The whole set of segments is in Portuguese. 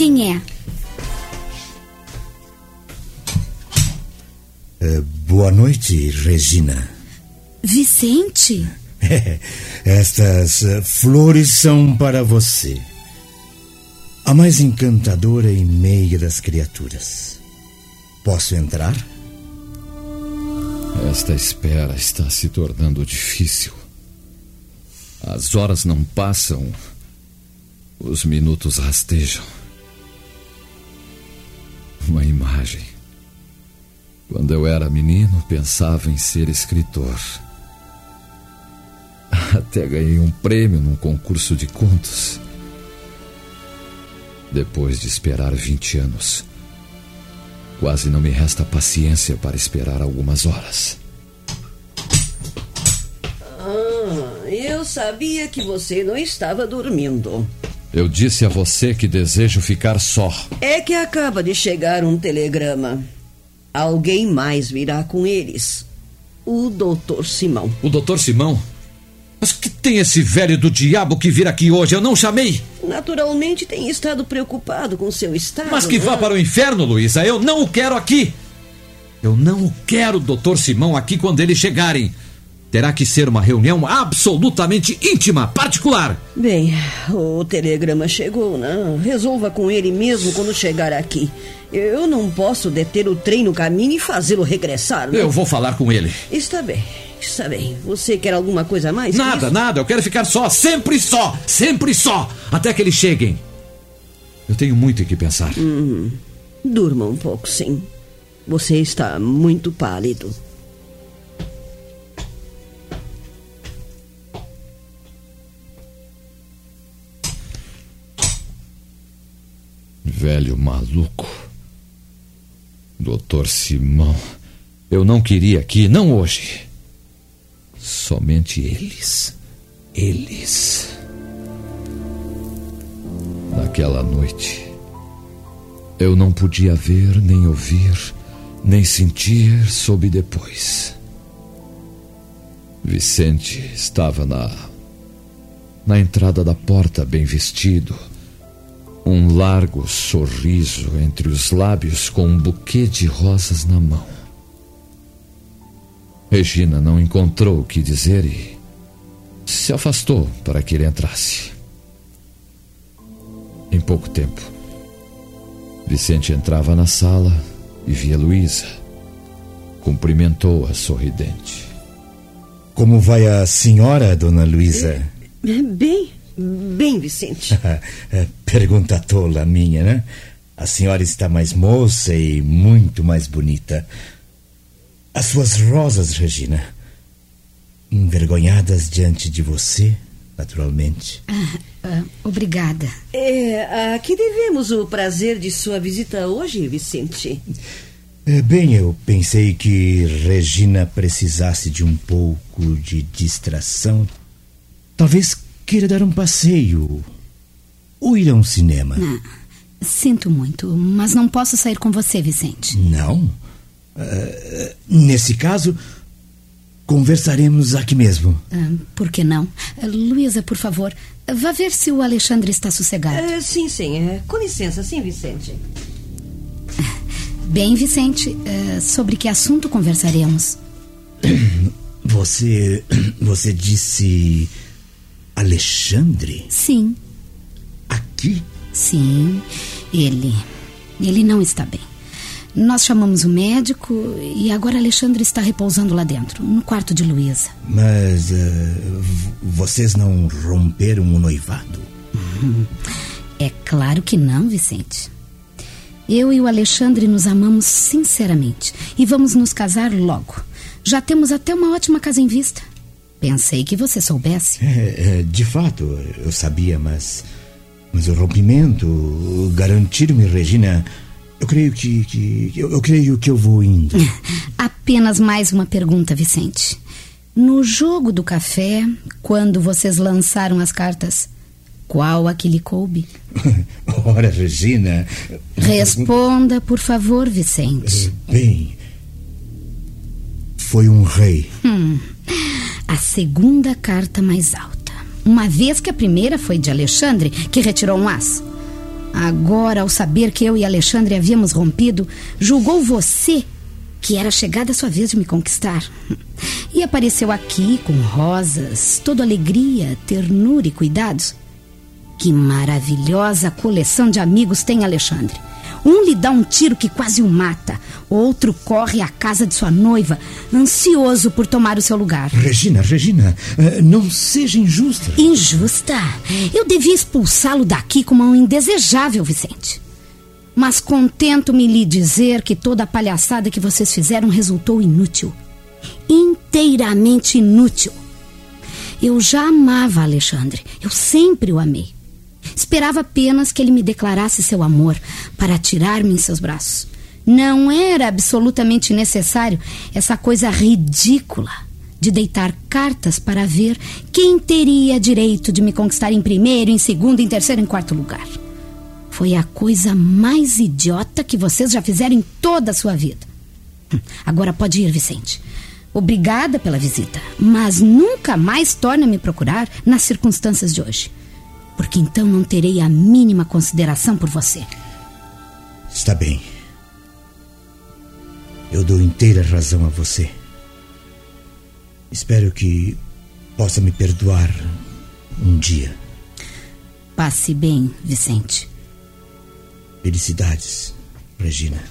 Quem é. Eh, boa noite, Regina. Vicente? Estas eh, flores são para você. A mais encantadora e meia das criaturas. Posso entrar? Esta espera está se tornando difícil. As horas não passam, os minutos rastejam. Uma imagem. Quando eu era menino, pensava em ser escritor. Até ganhei um prêmio num concurso de contos. Depois de esperar 20 anos, quase não me resta paciência para esperar algumas horas. Ah, eu sabia que você não estava dormindo. Eu disse a você que desejo ficar só. É que acaba de chegar um telegrama. Alguém mais virá com eles. O doutor Simão. O doutor Simão? Mas que tem esse velho do diabo que vir aqui hoje? Eu não chamei. Naturalmente tem estado preocupado com seu estado. Mas que vá né? para o inferno, Luísa. Eu não o quero aqui. Eu não o quero, doutor Simão, aqui quando eles chegarem. Terá que ser uma reunião absolutamente íntima, particular. Bem, o telegrama chegou, né? Resolva com ele mesmo quando chegar aqui. Eu não posso deter o trem no caminho e fazê-lo regressar. né? Eu vou falar com ele. Está bem, está bem. Você quer alguma coisa a mais? Nada, nada. Eu quero ficar só, sempre só, sempre só, até que eles cheguem. Eu tenho muito em que pensar. Hum, durma um pouco, sim. Você está muito pálido. Velho maluco. Doutor Simão. Eu não queria aqui, não hoje. Somente eles. Eles. Naquela noite. Eu não podia ver, nem ouvir, nem sentir, soube depois. Vicente estava na. na entrada da porta, bem vestido um largo sorriso entre os lábios com um buquê de rosas na mão. Regina não encontrou o que dizer e se afastou para que ele entrasse. Em pouco tempo, Vicente entrava na sala e via Luísa. Cumprimentou-a sorridente. Como vai a senhora, dona Luísa? Bem, bem, Vicente. Pergunta tola minha, né? A senhora está mais moça e muito mais bonita. As suas rosas, Regina, envergonhadas diante de você, naturalmente. Ah, ah, obrigada. É, a que devemos o prazer de sua visita hoje, Vicente? É, Bem, eu pensei que Regina precisasse de um pouco de distração. Talvez queira dar um passeio ou ir a um cinema. Ah, sinto muito, mas não posso sair com você, Vicente. Não? Ah, nesse caso, conversaremos aqui mesmo. Ah, por que não? Ah, Luísa, por favor, vá ver se o Alexandre está sossegado. Sim, sim. com licença, sim, Vicente. Bem, Vicente, sobre que assunto conversaremos? Você. Você disse. Alexandre? Sim, Aqui? sim, ele. Ele não está bem. Nós chamamos o médico e agora Alexandre está repousando lá dentro, no quarto de Luísa. Mas. v- vocês não romperam o noivado? É claro que não, Vicente. Eu e o Alexandre nos amamos sinceramente e vamos nos casar logo. Já temos até uma ótima casa em vista. Pensei que você soubesse. É, é, de fato, eu sabia, mas. Mas o rompimento, garantir-me, Regina, eu creio que, que eu, eu creio que eu vou indo. Apenas mais uma pergunta, Vicente. No jogo do café, quando vocês lançaram as cartas, qual a que lhe coube? Ora, Regina. Responda, por favor, Vicente. Bem. Foi um rei. Hum, a segunda carta mais alta. Uma vez que a primeira foi de Alexandre, que retirou um as. Agora, ao saber que eu e Alexandre havíamos rompido, julgou você que era chegada a sua vez de me conquistar. E apareceu aqui com rosas, toda alegria, ternura e cuidados. Que maravilhosa coleção de amigos tem Alexandre. Um lhe dá um tiro que quase o mata, outro corre à casa de sua noiva, ansioso por tomar o seu lugar. Regina, Regina, eh, não seja injusta. Injusta? Eu devia expulsá-lo daqui como um indesejável, Vicente. Mas contento-me lhe dizer que toda a palhaçada que vocês fizeram resultou inútil. Inteiramente inútil. Eu já amava Alexandre. Eu sempre o amei. Esperava apenas que ele me declarasse seu amor para tirar-me em seus braços. Não era absolutamente necessário essa coisa ridícula de deitar cartas para ver quem teria direito de me conquistar em primeiro, em segundo, em terceiro, em quarto lugar. Foi a coisa mais idiota que vocês já fizeram em toda a sua vida. Hum, agora pode ir, Vicente. Obrigada pela visita, mas nunca mais torne a me procurar nas circunstâncias de hoje porque então não terei a mínima consideração por você. Está bem. Eu dou inteira razão a você. Espero que possa me perdoar um dia. Passe bem, Vicente. Felicidades, Regina.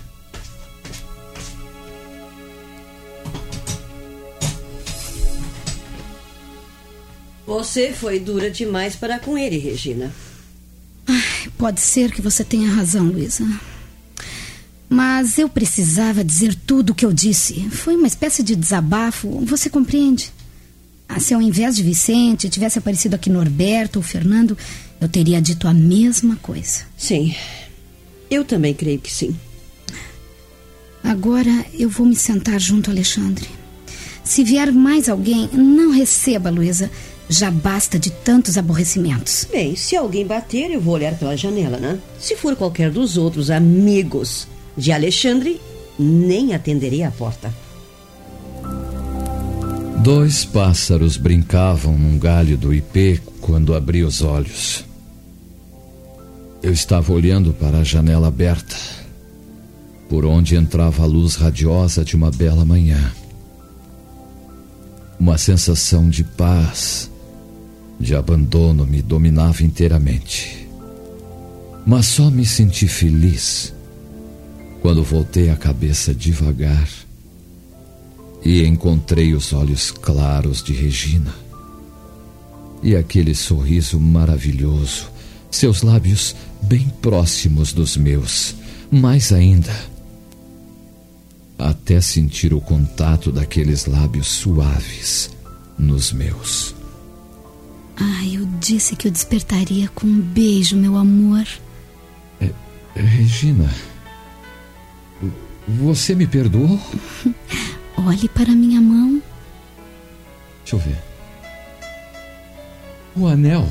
Você foi dura demais para com ele, Regina. Ai, pode ser que você tenha razão, Luísa. Mas eu precisava dizer tudo o que eu disse. Foi uma espécie de desabafo, você compreende? Ah, se ao invés de Vicente tivesse aparecido aqui Norberto ou Fernando, eu teria dito a mesma coisa. Sim, eu também creio que sim. Agora eu vou me sentar junto a Alexandre. Se vier mais alguém, não receba, Luísa. Já basta de tantos aborrecimentos. Bem, se alguém bater, eu vou olhar pela janela, né? Se for qualquer dos outros amigos de Alexandre, nem atenderei a porta. Dois pássaros brincavam num galho do ipê quando abri os olhos. Eu estava olhando para a janela aberta, por onde entrava a luz radiosa de uma bela manhã. Uma sensação de paz de abandono me dominava inteiramente. Mas só me senti feliz quando voltei a cabeça devagar e encontrei os olhos claros de Regina. E aquele sorriso maravilhoso, seus lábios bem próximos dos meus, mais ainda. Até sentir o contato daqueles lábios suaves nos meus. Ah, eu disse que eu despertaria com um beijo, meu amor. É, Regina, você me perdoou? Olhe para minha mão. Deixa eu ver. O anel.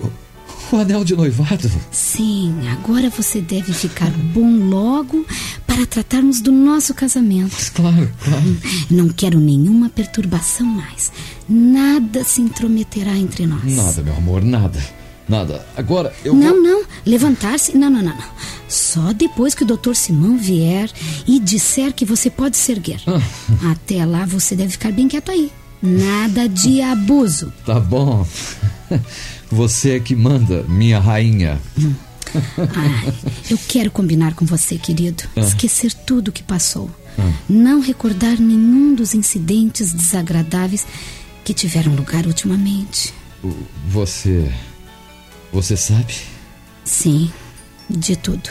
O, o anel de noivado. Sim, agora você deve ficar bom logo para tratarmos do nosso casamento. Claro, claro. Não quero nenhuma perturbação mais. Nada se intrometerá entre nós. Nada, meu amor, nada. Nada. Agora eu. Não, vou... não. Levantar-se. Não, não, não, não. Só depois que o doutor Simão vier e disser que você pode se erguer. Ah. Até lá você deve ficar bem quieto aí. Nada de abuso. Tá bom. Você é que manda, minha rainha. Ai, eu quero combinar com você, querido. Ah. Esquecer tudo o que passou. Não recordar nenhum dos incidentes desagradáveis que tiveram lugar ultimamente. Você. Você sabe? Sim, de tudo.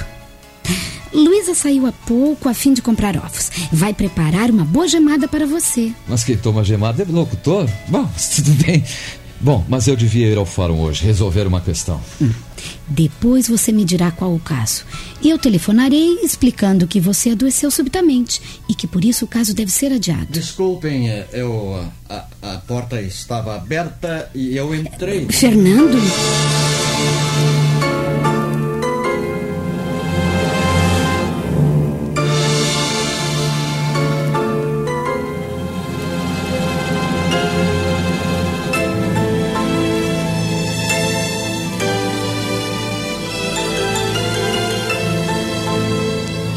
Luísa saiu há pouco a fim de comprar ovos. Vai preparar uma boa gemada para você. Mas quem toma gemada é locutor? Bom, tudo bem. Bom, mas eu devia ir ao fórum hoje, resolver uma questão. Hum. Depois você me dirá qual o caso. E eu telefonarei explicando que você adoeceu subitamente e que por isso o caso deve ser adiado. Desculpem, é, eu. A, a porta estava aberta e eu entrei. Fernando?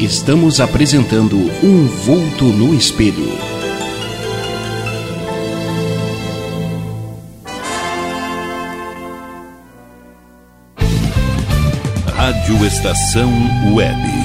Estamos apresentando Um Vulto no Espelho. Rádio Estação Web.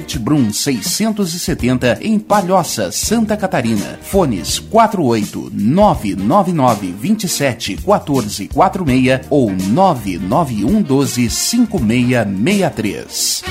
Brum 670 em Palhoça, Santa Catarina. Fones 48 999 27 14 46 ou 991 12 5663.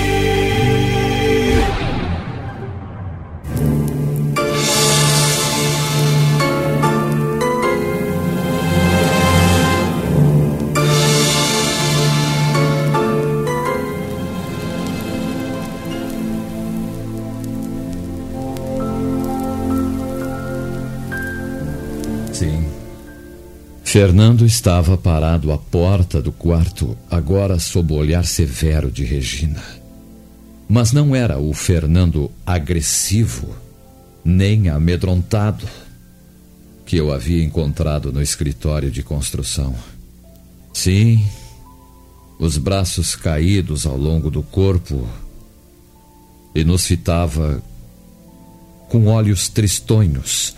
Fernando estava parado à porta do quarto, agora sob o olhar severo de Regina. Mas não era o Fernando agressivo, nem amedrontado, que eu havia encontrado no escritório de construção. Sim, os braços caídos ao longo do corpo e nos fitava com olhos tristonhos,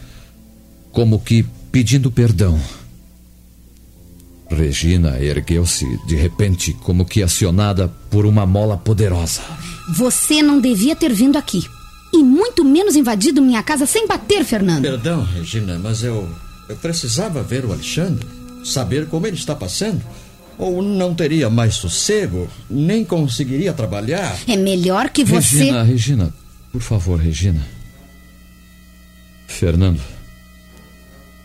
como que pedindo perdão. Regina ergueu-se de repente, como que acionada por uma mola poderosa. Você não devia ter vindo aqui. E muito menos invadido minha casa sem bater, Fernando. Perdão, Regina, mas eu. Eu precisava ver o Alexandre, saber como ele está passando. Ou não teria mais sossego, nem conseguiria trabalhar. É melhor que você. Regina, Regina, por favor, Regina. Fernando,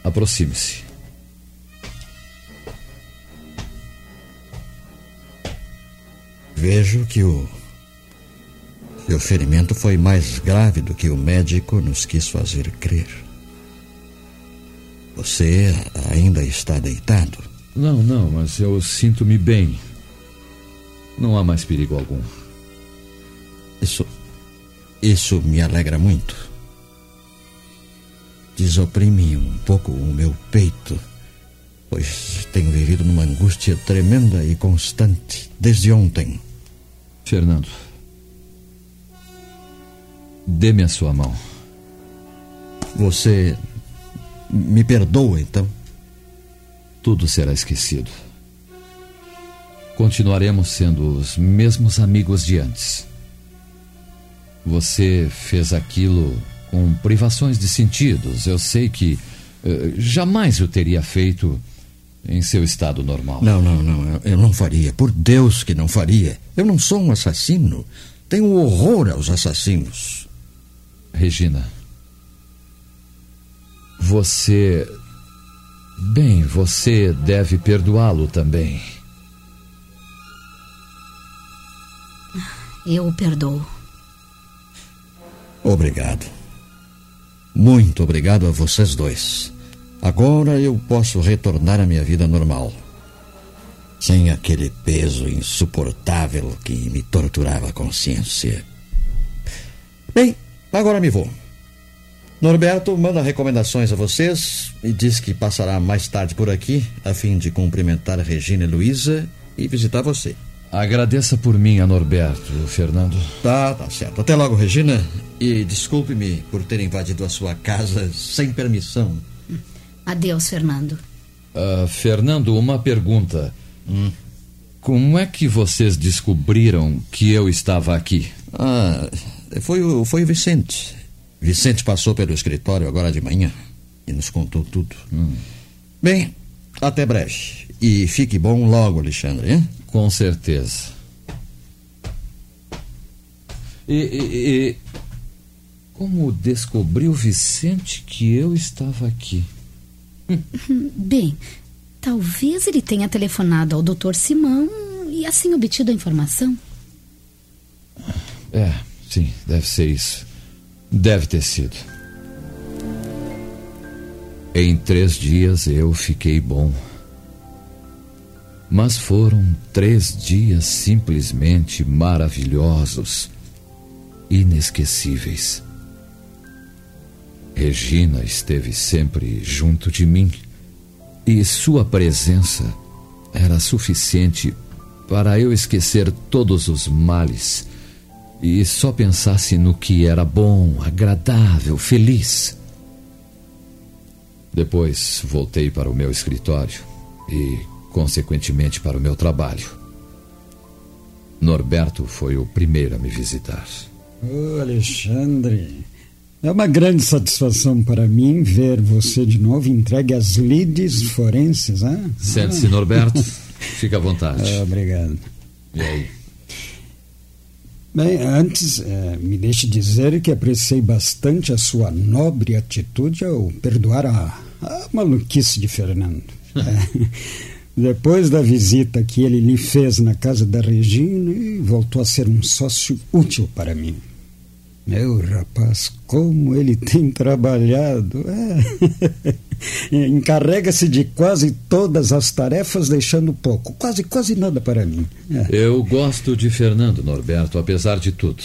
aproxime-se. Vejo que o. que o ferimento foi mais grave do que o médico nos quis fazer crer. Você ainda está deitado? Não, não, mas eu sinto-me bem. Não há mais perigo algum. Isso. Isso me alegra muito. Desoprime um pouco o meu peito, pois tenho vivido numa angústia tremenda e constante desde ontem. Fernando, dê-me a sua mão. Você me perdoa, então? Tudo será esquecido. Continuaremos sendo os mesmos amigos de antes. Você fez aquilo com privações de sentidos. Eu sei que uh, jamais o teria feito em seu estado normal. Não, não, não. Eu não faria. Por Deus que não faria. Eu não sou um assassino. Tenho horror aos assassinos. Regina. Você. Bem, você deve perdoá-lo também. Eu o perdoo. Obrigado. Muito obrigado a vocês dois. Agora eu posso retornar à minha vida normal. Sem aquele peso insuportável que me torturava a consciência. Bem, agora me vou. Norberto manda recomendações a vocês e diz que passará mais tarde por aqui a fim de cumprimentar Regina e Luísa e visitar você. Agradeça por mim a Norberto, Fernando. Tá, tá certo. Até logo, Regina. E desculpe-me por ter invadido a sua casa sem permissão. Adeus, Fernando. Uh, Fernando, uma pergunta. Hum. Como é que vocês descobriram que eu estava aqui? Ah, foi o, foi o Vicente. Vicente passou pelo escritório agora de manhã e nos contou tudo. Hum. Bem, até breve. E fique bom logo, Alexandre, hein? Com certeza. E, e, e como descobriu Vicente que eu estava aqui? Bem, talvez ele tenha telefonado ao Dr. Simão e assim obtido a informação. É, sim, deve ser isso. Deve ter sido. Em três dias eu fiquei bom. Mas foram três dias simplesmente maravilhosos, inesquecíveis. Regina esteve sempre junto de mim e sua presença era suficiente para eu esquecer todos os males e só pensasse no que era bom, agradável, feliz. Depois voltei para o meu escritório e, consequentemente, para o meu trabalho. Norberto foi o primeiro a me visitar. Ô, Alexandre, é uma grande satisfação para mim ver você de novo entregue às lides forenses, hein? Sente-se, ah. Norberto. Fica à vontade. Ah, obrigado. E aí? Bem, antes, é, me deixe dizer que apreciei bastante a sua nobre atitude ao perdoar a, a maluquice de Fernando. é, depois da visita que ele lhe fez na casa da Regina, voltou a ser um sócio útil para mim. Meu rapaz, como ele tem trabalhado. É. Encarrega-se de quase todas as tarefas, deixando pouco, quase, quase nada para mim. É. Eu gosto de Fernando, Norberto, apesar de tudo.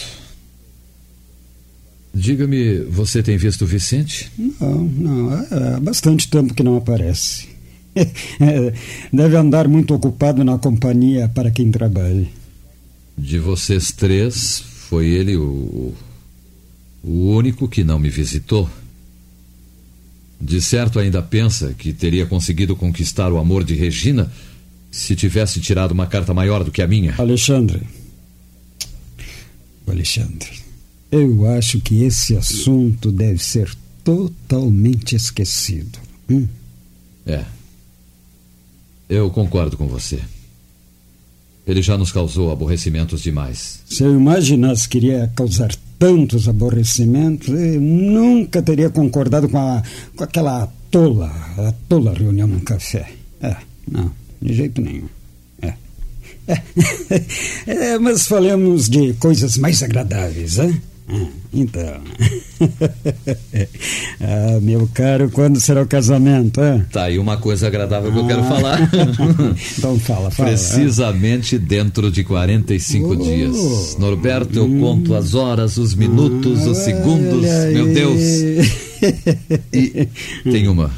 Diga-me, você tem visto o Vicente? Não, não. Há bastante tempo que não aparece. Deve andar muito ocupado na companhia para quem trabalha. De vocês três, foi ele o, o único que não me visitou. De certo ainda pensa que teria conseguido conquistar o amor de Regina Se tivesse tirado uma carta maior do que a minha. Alexandre. Alexandre, eu acho que esse assunto deve ser totalmente esquecido. Hum? É. Eu concordo com você. Ele já nos causou aborrecimentos demais. Se eu imaginasse que iria causar tantos aborrecimentos, eu nunca teria concordado com, a, com aquela tola, a tola reunião no café. É, não, de jeito nenhum. É. É, mas falemos de coisas mais agradáveis, hein? Ah, então. ah, meu caro, quando será o casamento? Ah? Tá aí uma coisa agradável que eu quero falar. então fala, fala. Precisamente dentro de 45 oh. dias. Norberto, eu hum. conto as horas, os minutos, os segundos. Meu Deus. E tem uma.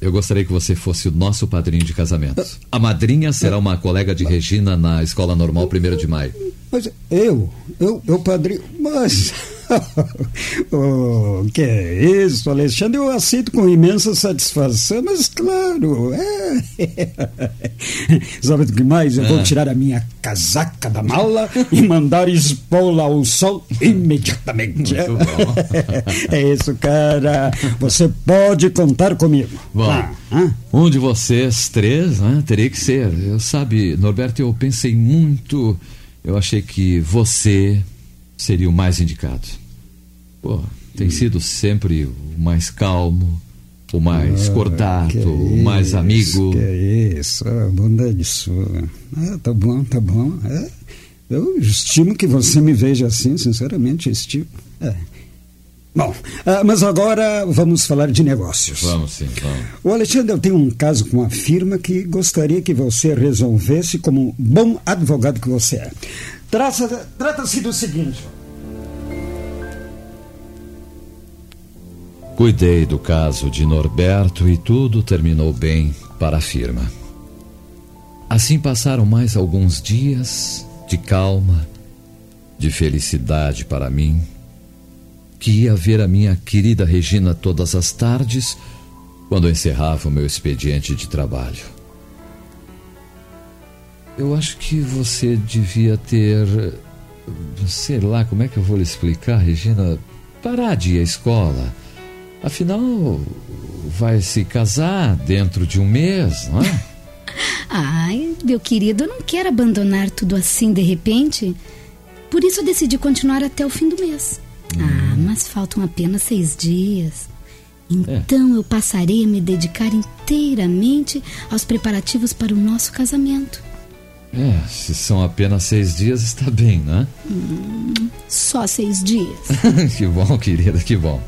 Eu gostaria que você fosse o nosso padrinho de casamento. A madrinha será uma colega de Regina na Escola Normal 1 de Maio. Mas eu, eu, eu padrinho, mas oh, que é isso, Alexandre? Eu aceito com imensa satisfação, mas claro, é. Sabe o que mais? Eu vou tirar a minha casaca da mala e mandar expô-la ao sol imediatamente. é isso, cara. Você pode contar comigo. Bom, ah, ah. um de vocês três né, teria que ser. Eu, sabe, Norberto, eu pensei muito. Eu achei que você seria o mais indicado. Pô, tem sido sempre o mais calmo, o mais ah, cordato, o mais isso, amigo. Que é isso, ah, bondade sua. Ah, tá bom, tá bom. É, eu estimo que você me veja assim, sinceramente, estimo. É. Bom, ah, mas agora vamos falar de negócios. Vamos sim, vamos. O Alexandre, eu tenho um caso com uma firma que gostaria que você resolvesse como bom advogado que você é. Trata-se do seguinte. Cuidei do caso de Norberto e tudo terminou bem para a firma. Assim passaram mais alguns dias de calma, de felicidade para mim, que ia ver a minha querida Regina todas as tardes quando encerrava o meu expediente de trabalho. Eu acho que você devia ter. Sei lá, como é que eu vou lhe explicar, Regina? Parar de ir à escola Afinal, vai se casar dentro de um mês, não é? Ai, meu querido, eu não quero abandonar tudo assim de repente. Por isso eu decidi continuar até o fim do mês. Hum. Ah, mas faltam apenas seis dias. Então é. eu passarei a me dedicar inteiramente aos preparativos para o nosso casamento. É, se são apenas seis dias, está bem, né? Hum, só seis dias. que bom, querida, que bom.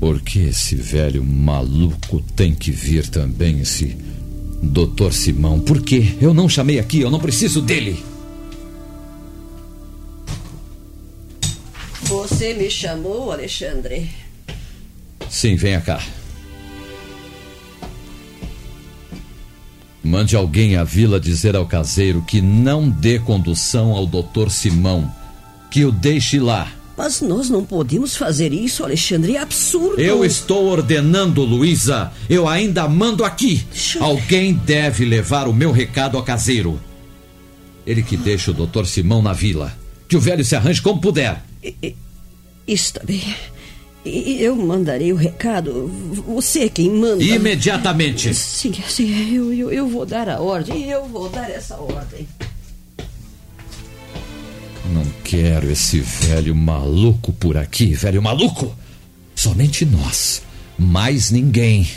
Por que esse velho maluco tem que vir também, esse doutor Simão? Por quê? Eu não chamei aqui, eu não preciso dele. Você me chamou, Alexandre? Sim, venha cá. Mande alguém à vila dizer ao caseiro que não dê condução ao doutor Simão, que o deixe lá. Mas nós não podemos fazer isso, Alexandre. É absurdo. Eu estou ordenando, Luísa. Eu ainda mando aqui. Alguém deve levar o meu recado ao caseiro. Ele que deixa o doutor Simão na vila. Que o velho se arranje como puder. Está bem. Eu mandarei o recado. Você é quem manda. Imediatamente. Sim, sim. Eu, eu, eu vou dar a ordem. Eu vou dar essa ordem. Não quero esse velho maluco por aqui, velho maluco! Somente nós, mais ninguém.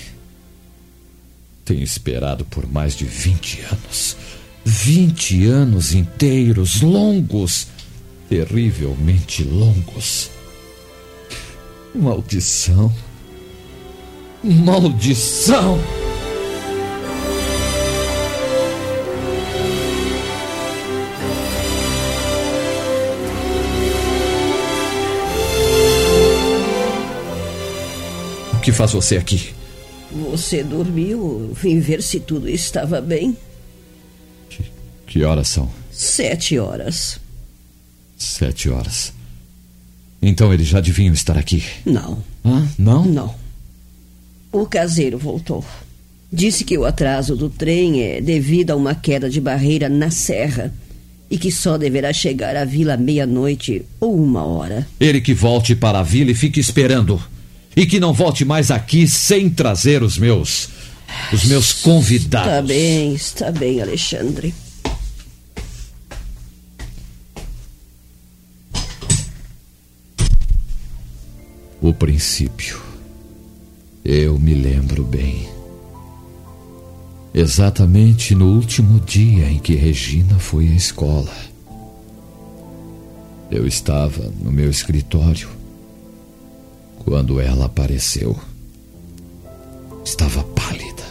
Tenho esperado por mais de 20 anos. 20 anos inteiros, longos, terrivelmente longos. Maldição. Maldição! que faz você aqui? Você dormiu? Vim ver se tudo estava bem. Que, que horas são? Sete horas. Sete horas. Então eles já deviam estar aqui? Não. Ah, não? Não. O caseiro voltou. Disse que o atraso do trem é devido a uma queda de barreira na serra e que só deverá chegar à vila meia-noite ou uma hora. Ele que volte para a vila e fique esperando. E que não volte mais aqui sem trazer os meus. os meus convidados. Está bem, está bem, Alexandre. O princípio. Eu me lembro bem. Exatamente no último dia em que Regina foi à escola. Eu estava no meu escritório quando ela apareceu. Estava pálida,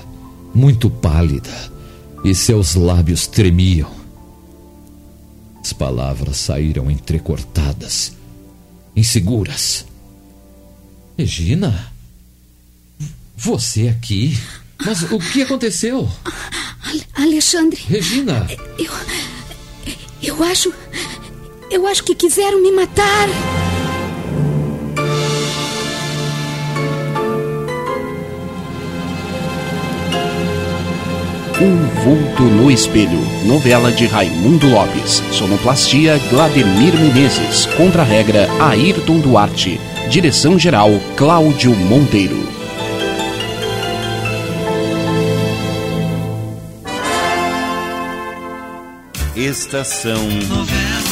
muito pálida, e seus lábios tremiam. As palavras saíram entrecortadas, inseguras. Regina? Você aqui? Mas o que aconteceu? Alexandre. Regina! Eu. Eu acho. Eu acho que quiseram me matar. Um vulto no espelho. Novela de Raimundo Lopes. Sonoplastia Glademir Menezes. Contra-regra Ayrton Duarte. Direção-geral Cláudio Monteiro. Estação Novela.